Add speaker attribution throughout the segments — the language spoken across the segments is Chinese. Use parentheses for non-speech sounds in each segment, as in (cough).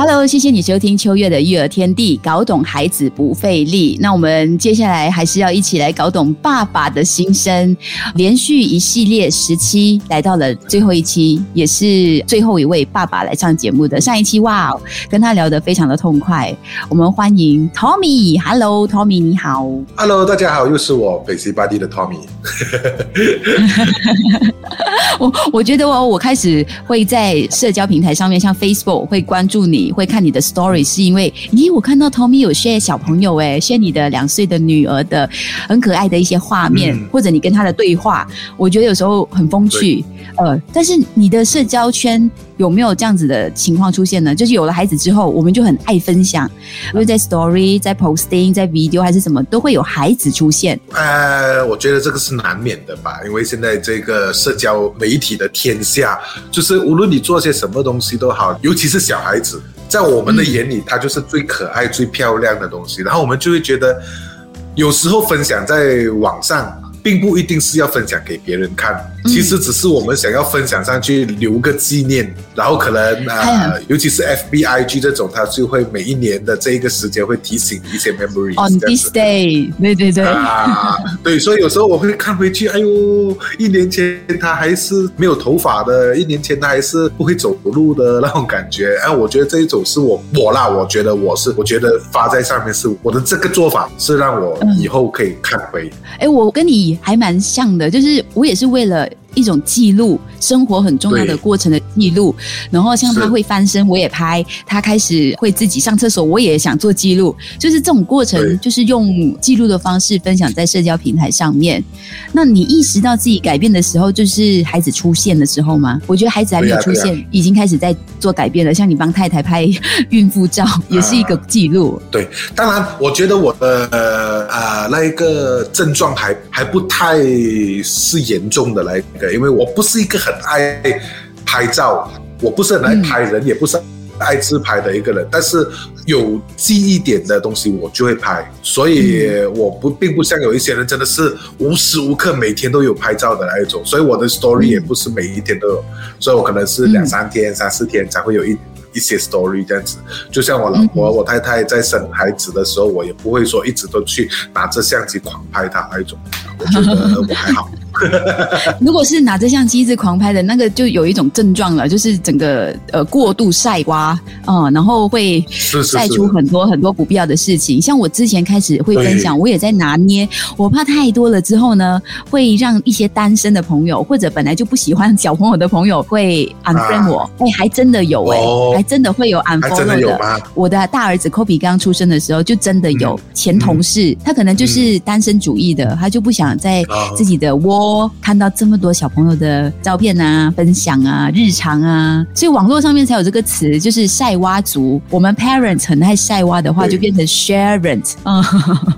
Speaker 1: Hello，谢谢你收听秋月的育儿天地，搞懂孩子不费力。那我们接下来还是要一起来搞懂爸爸的心声。连续一系列十期来到了最后一期，也是最后一位爸爸来上节目的。上一期哇，跟他聊得非常的痛快。我们欢迎 Tommy。Hello，Tommy，你好。
Speaker 2: Hello，大家好，又是我北西巴蒂的 Tommy。(laughs)
Speaker 1: 我我觉得我我开始会在社交平台上面，像 Facebook 会关注你，会看你的 Story，是因为咦，我看到 Tommy 有 share 小朋友诶 share 你的两岁的女儿的很可爱的一些画面，
Speaker 2: 嗯
Speaker 1: 或者你跟他的对话，我觉得有时候很风趣。呃，但是你的社交圈有没有这样子的情况出现呢？就是有了孩子之后，我们就很爱分享，因为在 Story、在 Posting、在 Video 还是什么，都会有孩子出现。
Speaker 2: 呃，我觉得这个是难免的吧，因为现在这个社交媒体的天下，就是无论你做些什么东西都好，尤其是小孩子，在我们的眼里，它就是最可爱、最漂亮的东西，然后我们就会觉得，有时候分享在网上。并不一定是要分享给别人看，其实只是我们想要分享上去留个纪念，然后可能
Speaker 1: 还有
Speaker 2: 呃，尤其是 FBIG 这种，它就会每一年的这一个时间会提醒你一些 memories。
Speaker 1: On this day，对对对。
Speaker 2: 啊，对，所以有时候我会看回去，哎呦，一年前他还是没有头发的，一年前他还是不会走路的那种感觉。哎，我觉得这一种是我我啦，我觉得我是，我觉得发在上面是我的这个做法是让我以后可以看回。
Speaker 1: 哎，我跟你还蛮像的，就是我也是为了 but 一种记录生活很重要的过程的记录，然后像他会翻身，我也拍；他开始会自己上厕所，我也想做记录。就是这种过程，就是用记录的方式分享在社交平台上面。那你意识到自己改变的时候，就是孩子出现的时候吗？我觉得孩子还没有出现，已经开始在做改变了。像你帮太太拍 (laughs) 孕妇照，也是一个记录。
Speaker 2: 对，当然，我觉得我的呃啊那一个症状还还不太是严重的那一个，因为我不是一个很爱拍照，我不是很爱拍人，也不是爱自拍的一个人，但是有记忆点的东西我就会拍，所以我不并不像有一些人真的是无时无刻每天都有拍照的那一种，所以我的 story 也不是每一天都有，所以我可能是两三天、三四天才会有一。一些 story 这样子，就像我老婆、我太太在生孩子的时候，我也不会说一直都去拿着相机狂拍她那一种，我觉得我还好。(laughs)
Speaker 1: 如果是拿着相机一直狂拍的那个，就有一种症状了，就是整个呃过度晒娃，嗯，然后会晒出很多很多不必要的事情。像我之前开始会分享，我也在拿捏，我怕太多了之后呢，会让一些单身的朋友或者本来就不喜欢小朋友的朋友会 unfriend 我，哎、还真的有哎、
Speaker 2: 哦。
Speaker 1: 还真的会有 unfollow
Speaker 2: 真的？
Speaker 1: 我的大儿子 Kobe 刚出生的时候，就真的有前同事，他可能就是单身主义的，他就不想在
Speaker 2: 哦
Speaker 1: 自己的窝看到这么多小朋友的照片啊、分享啊、日常啊，所以网络上面才有这个词，就是晒娃族。我们 parents 很爱晒娃的话，就变成 sharent。(laughs) 嗯，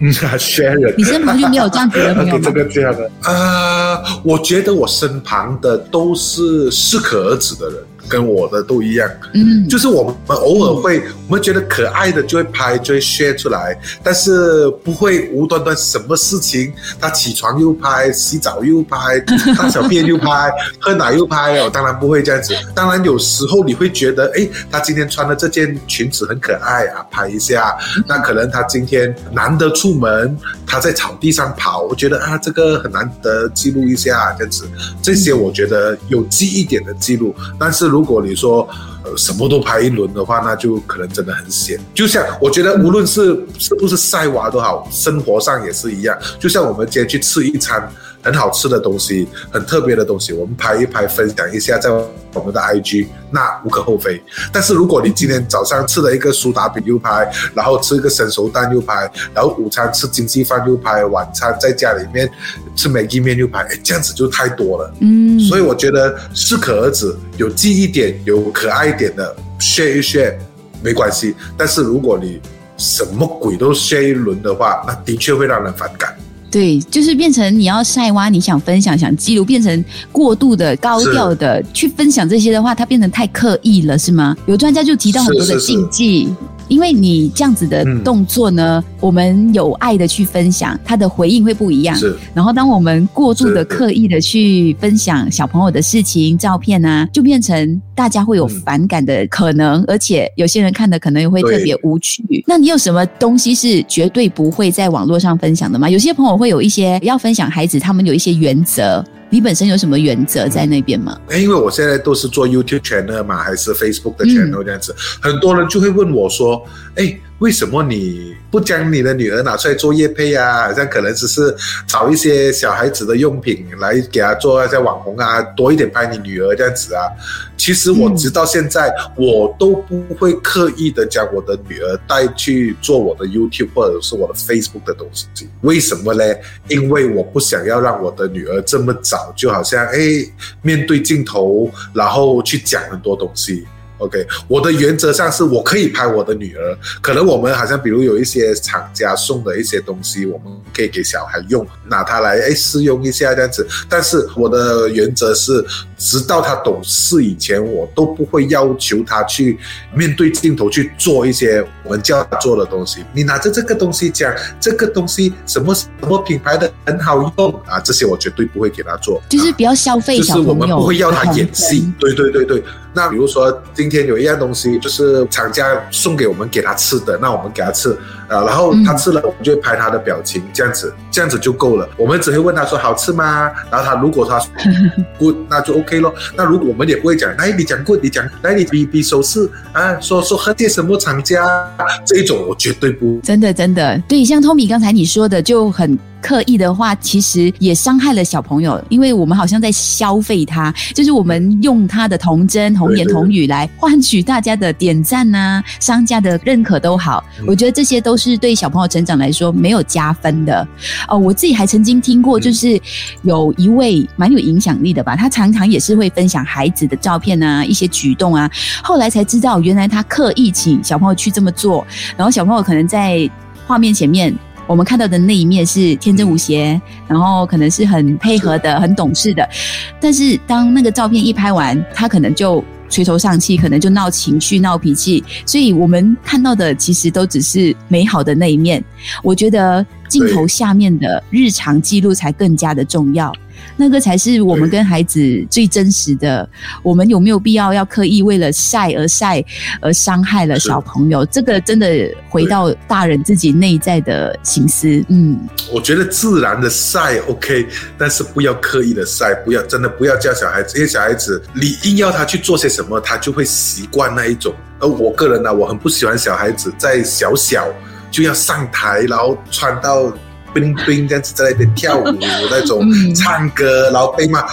Speaker 2: 嗯，share
Speaker 1: 你身旁就没有这样子的朋友
Speaker 2: OK，这？(laughs) 个这样的，啊，我觉得我身旁的都是适可而止的人，跟我的都一样。
Speaker 1: 嗯，
Speaker 2: 就是我们偶尔会，我们觉得可爱的就会拍，就会 share 出来，但是不会无端端什么事情，他起床又拍，洗澡又拍，(laughs) 大小便又拍，喝奶又拍哦，当然不会这样子。当然有时候你会觉得，哎，他今天穿的这件裙子很可爱啊，拍一下。那可能他今天难得出门，他在草地上跑，我觉得啊，这个很难得记录一下这样子。这些我觉得有记忆点的记录，但是如如果你说呃什么都拍一轮的话，那就可能真的很险。就像我觉得无论是是不是晒娃都好，生活上也是一样。就像我们今天去吃一餐很好吃的东西，很特别的东西，我们拍一拍，分享一下在我们的 IG，那无可厚非。但是如果你今天早上吃了一个苏打饼又拍，然后吃一个生熟蛋又拍，然后午餐吃经济饭又拍，晚餐在家里面吃美记面又拍，哎，这样子就太多了。
Speaker 1: 嗯，
Speaker 2: 所以我觉得适可而止，有记忆点、有可爱一点的 share 一 share 没关系。但是如果你什么鬼都 share 一轮的话，那的确会让人反感。
Speaker 1: 对，就是变成你要晒娃，你想分享、想记录，变成过度的、高调的去分享这些的话，它变成太刻意了，是吗？有专家就提到很多的禁忌。因为你这样子的动作呢，我们有爱的去分享，他的回应会不一样。
Speaker 2: 是。
Speaker 1: 然后，当我们过度的刻意的去分享小朋友的事情、照片啊，就变成大家会有反感的可能，而且有些人看的可能也会特别无趣。那你有什么东西是绝对不会在网络上分享的吗？有些朋友会有一些要分享孩子，他们有一些原则。你本身有什么原则在那边吗？
Speaker 2: 因为我现在都是做 YouTube channel 嘛，还是 Facebook 的 channel 这样子，很多人就会问我说：“哎。”为什么你不将你的女儿拿出来做业配啊？好像可能只是找一些小孩子的用品来给她做一些网红啊，多一点拍你女儿这样子啊。其实我直到现在我都不会刻意的将我的女儿带去做我的 YouTube 或者是我的 Facebook 的东西。为什么呢？因为我不想要让我的女儿这么早就好像哎面对镜头，然后去讲很多东西。OK，我的原则上是我可以拍我的女儿，可能我们好像比如有一些厂家送的一些东西，我们可以给小孩用，拿它来哎试用一下这样子。但是我的原则是，直到他懂事以前，我都不会要求他去面对镜头去做一些我们叫他做的东西。你拿着这个东西讲这个东西什么什么品牌的很好用啊，这些我绝对不会给他做，
Speaker 1: 就是比较消费
Speaker 2: 小朋友，就是我们不会要他演戏。对对对对。那比如说今天有一样东西，就是厂家送给我们给他吃的，那我们给他吃。啊，然后他吃了，我们就会拍他的表情，这样子，这样子就够了。我们只会问他说好吃吗？然后他如果他说 good，那就 OK 咯。那如果我们也不会讲，来你讲 good，你讲来你比比手势啊，说说喝点什么厂家，这一种我绝对不。
Speaker 1: 真的真的，对，像 Tommy 刚才你说的就很刻意的话，其实也伤害了小朋友，因为我们好像在消费他，就是我们用他的童真、童言童语来换取大家的点赞呐，商家的认可都好。我觉得这些都。是对小朋友成长来说没有加分的哦。我自己还曾经听过，就是有一位蛮有影响力的吧，他常常也是会分享孩子的照片啊，一些举动啊。后来才知道，原来他刻意请小朋友去这么做，然后小朋友可能在画面前面，我们看到的那一面是天真无邪，然后可能是很配合的、很懂事的。但是当那个照片一拍完，他可能就。垂头丧气，可能就闹情绪、闹脾气，所以我们看到的其实都只是美好的那一面。我觉得镜头下面的日常记录才更加的重要。那个才是我们跟孩子最真实的。我们有没有必要要刻意为了晒而晒，而伤害了小朋友？这个真的回到大人自己内在的心思。嗯，
Speaker 2: 我觉得自然的晒 OK，但是不要刻意的晒，不要真的不要叫小孩子，因为小孩子你硬要他去做些什么，他就会习惯那一种。而我个人呢，我很不喜欢小孩子在小小就要上台，然后穿到。冰冰这样子在那边跳舞那种唱歌，然后被骂。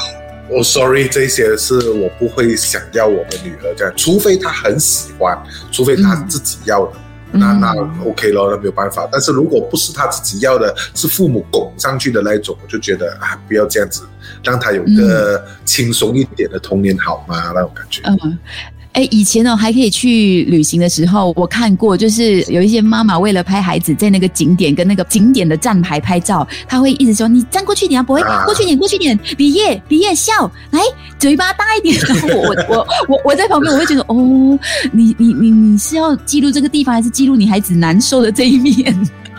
Speaker 2: 我 sorry，这些是我不会想要我的女儿这样，除非她很喜欢，除非她自己要的，那那 OK 咯，那没有办法。但是如果不是她自己要的，是父母拱上去的那种，我就觉得啊，不要这样子，让她有个轻松一点的童年好吗？那种感觉。嗯。
Speaker 1: 哎，以前呢还可以去旅行的时候，我看过，就是有一些妈妈为了拍孩子在那个景点跟那个景点的站牌拍照，她会一直说：“你站过去点啊，不会过去点，过去点，比耶比耶笑，来嘴巴大一点。”然后我我我我我在旁边，我会觉得哦，你你你你是要记录这个地方，还是记录你孩子难受的这一面？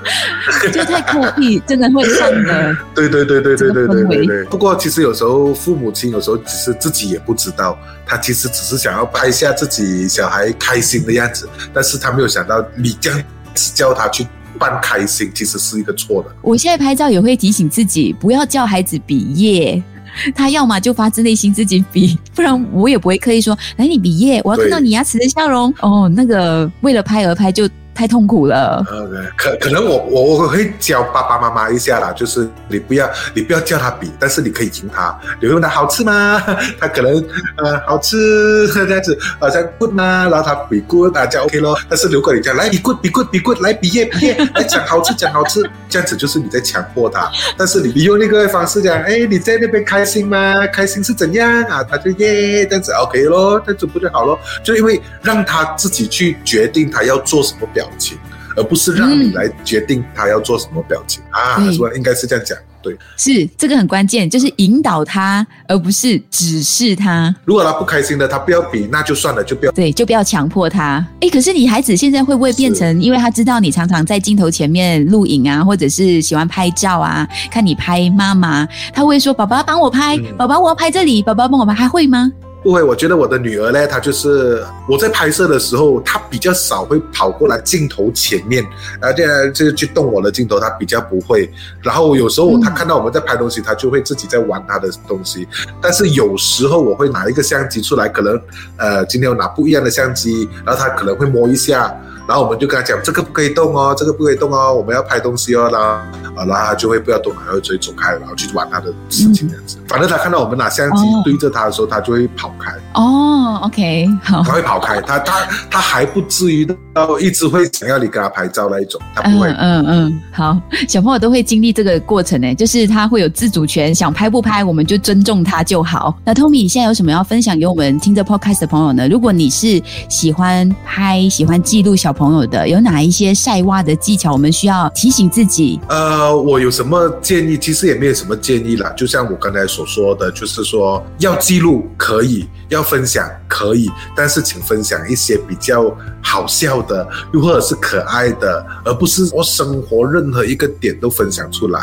Speaker 1: (laughs) 就太刻意，真的会伤的。(laughs)
Speaker 2: 对对对对对对对对对。不过其实有时候父母亲有时候只是自己也不知道，他其实只是想要拍下自己小孩开心的样子，但是他没有想到你这样子叫他去扮开心，其实是一个错的。
Speaker 1: 我现在拍照也会提醒自己，不要叫孩子比耶，(laughs) 他要么就发自内心自己比，不然我也不会刻意说来你比耶，我要看到你牙齿的笑容。哦，那个为了拍而拍就。太痛苦了。
Speaker 2: O K，，可可能我我我会教爸爸妈妈一下啦，就是你不要你不要叫他比，但是你可以请他，你会问他好吃吗？(laughs) 他可能呃好吃这样子，好像 good 吗？然后他比 good，大家 OK 咯。但是如果你讲来比 good 比 good 比 good 来比耶比耶，来讲好吃讲好吃，这样子就是你在强迫他。但是你你用那个方式讲，哎你在那边开心吗？开心是怎样啊？他就耶这样子 OK 咯，这样子不就好咯？就因为让他自己去决定他要做什么表。情，而不是让你来决定他要做什么表情、啊，
Speaker 1: 对
Speaker 2: 是吧？应该是这样讲。对，
Speaker 1: 是这个很关键，就是引导他，而不是指示他。
Speaker 2: 如果他不开心的，他不要比，那就算了，就不要。
Speaker 1: 对，就不要强迫他。哎，可是你孩子现在会不会变成，因为他知道你常常在镜头前面录影啊，或者是喜欢拍照啊，看你拍妈妈，他会说：“爸爸帮我拍，
Speaker 2: 嗯
Speaker 1: 宝宝我要拍这里，爸爸帮我拍。”还会吗？
Speaker 2: 不会，我觉得我的女儿呢，她就是我在拍摄的时候，她比较少会跑过来镜头前面，然后这样就去动我的镜头，她比较不会。然后有时候她看到我们在拍东西，她就会自己在玩她的东西。但是有时候我会拿一个相机出来，可能呃今天我拿不一样的相机，然后她可能会摸一下。然后我们就跟她讲，这个不可以动哦，这个不可以动哦，我们要拍东西哦。然后啊，然后他就会不要动，然后就会走开，然后去玩他的事情这样子。反正他看到我们拿相机
Speaker 1: 哦
Speaker 2: 对着他的时候，他就会跑开。
Speaker 1: 哦，OK，好，
Speaker 2: 他会跑开，他他他还不至于到一直会想要你跟他拍照那一种，他不会。
Speaker 1: 嗯嗯嗯，好，小朋友都会经历这个过程呢，就是他会有自主权，想拍不拍，我们就尊重他就好。那 Tommy 你现在有什么要分享给我们听着 Podcast 的朋友呢？如果你是喜欢拍、喜欢记录小朋友的，有哪一些晒娃的技巧，我们需要提醒自己？
Speaker 2: 呃，我有什么建议？其实也没有什么建议啦，就像我刚才所说的，就是说要记录可以，要分享可以，但是请分享一些比较好笑的，又或者是可爱的，而不是我生活任何一个点都分享出来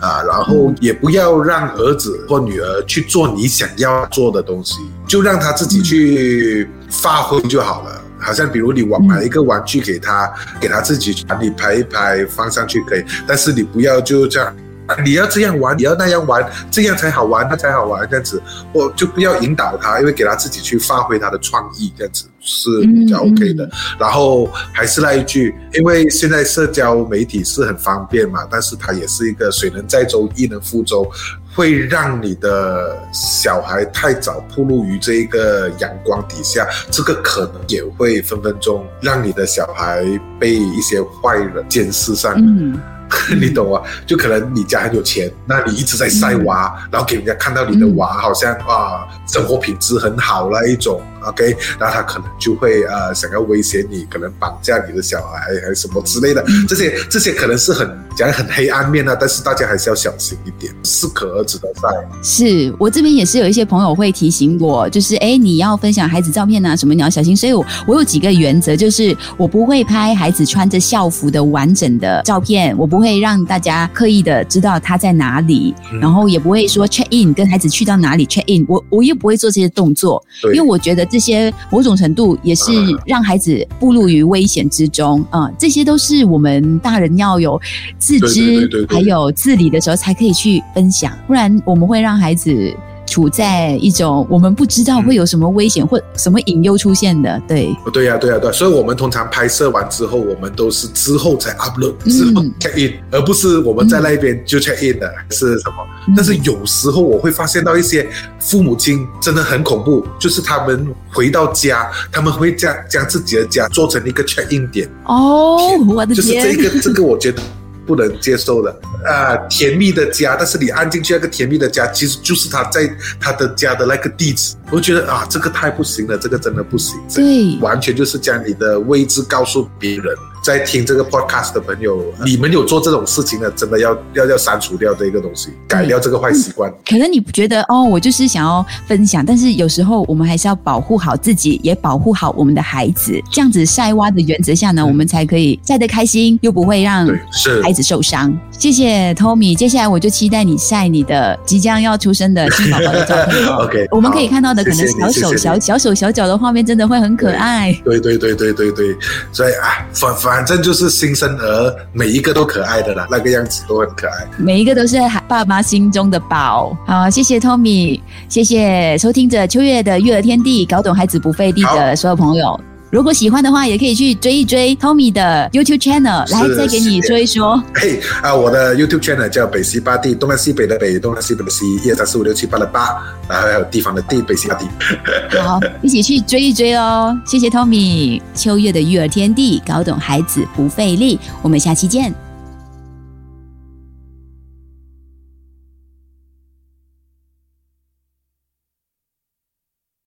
Speaker 2: 啊。然后也不要让儿子或女儿去做你想要做的东西，就让他自己去发挥就好了。好像比如你玩买一个玩具给他，给他自己把你拍一拍放上去可以，但是你不要就这样。你要这样玩，你要那样玩，这样才好玩，那才好玩，这样子，我就不要引导他，因为给他自己去发挥他的创意，这样子是比较 OK 的。然后还是那一句，因为现在社交媒体是很方便嘛，但是它也是一个水能载舟，亦能覆舟，会让你的小孩太早暴露于这一个阳光底下，这个可能也会分分钟让你的小孩被一些坏人监视上。
Speaker 1: 嗯，(laughs)
Speaker 2: 你懂吗？就可能你家很有钱，那你一直在晒娃，然后给人家看到你的娃好像啊生活品质很好那一种，OK，那他可能就会呃想要威胁你，可能绑架你的小孩还是什么之类的，这些这些可能是很讲很黑暗面啊，但是大家还是要小心一点，适可而止的在。
Speaker 1: 是我这边也是有一些朋友会提醒我，就是哎，你要分享孩子照片啊什么，你要小心。所以我我有几个原则，就是我不会拍孩子穿着校服的完整的照片，我不会让大家刻意的知道他在哪里，
Speaker 2: 嗯。
Speaker 1: 然后也不会说 check in 跟孩子去到哪里 check in，我我又不会做这些动作，
Speaker 2: 对，
Speaker 1: 因为我觉得这些某种程度也是
Speaker 2: 嗯
Speaker 1: 让孩子步入于危险之中啊、这些都是我们大人要有自知还有自理的时候才可以去分享，不然我们会让孩子处在一种我们不知道会有什么危险或什么隐忧出现的。对，
Speaker 2: 对呀、对呀、对、所以我们通常拍摄完之后，我们都是之后才 upload，之后
Speaker 1: 嗯
Speaker 2: check in，、而不是我们在那边就 check in 的，是什么？
Speaker 1: 嗯
Speaker 2: 但是有时候我会发现到一些父母亲真的很恐怖，就是他们回到家，他们会将将自己的家做成一个 check in 点，
Speaker 1: 哦，我的
Speaker 2: 就是
Speaker 1: 天
Speaker 2: 这，个这个我觉得。不能接受的啊、甜蜜的家，但是你按进去那个甜蜜的家，其实就是他在他的家的那个地址。我觉得啊，这个太不行了，这个真的不行。
Speaker 1: 对，
Speaker 2: 完全就是将你的位置告诉别人。在听这个 podcast 的朋友，你们有做这种事情的，真的要要要删除掉这个东西，改掉这个坏习惯。
Speaker 1: 可能你觉得哦，我就是想要分享，但是有时候我们还是要保护好自己，也保护好我们的孩子。这样子晒娃的原则下呢，我们才可以晒得开心，又不会让孩子受伤。谢谢 Tommy，接下来我就期待你晒你的即将要出生的新宝宝的照片哦。(laughs)
Speaker 2: OK，
Speaker 1: 我们可以看到的可能
Speaker 2: 好谢谢你
Speaker 1: 小手小小手小脚的画面，真的会很可爱。
Speaker 2: 对对对对对对，所以啊，反反正就是新生儿每一个都可爱的啦，那个样子都很可爱。
Speaker 1: 每一个都是爸妈心中的宝。好，谢谢 Tommy，谢谢收听着秋月的育儿天地，搞懂孩子不费力的所有朋友。如果喜欢的话，也可以去追一追 Tommy 的 YouTube channel，来再给你
Speaker 2: 是
Speaker 1: 说一说。
Speaker 2: 嘿啊，我的 YouTube channel 叫北西八地，东南西北的北，东南西北的西，一二三四五六七八的八，然后还有地方的地，北西八地。
Speaker 1: 好，(laughs) 一起去追一追哦。谢谢 Tommy，秋月的育儿天地，搞懂孩子不费力。我们下期见。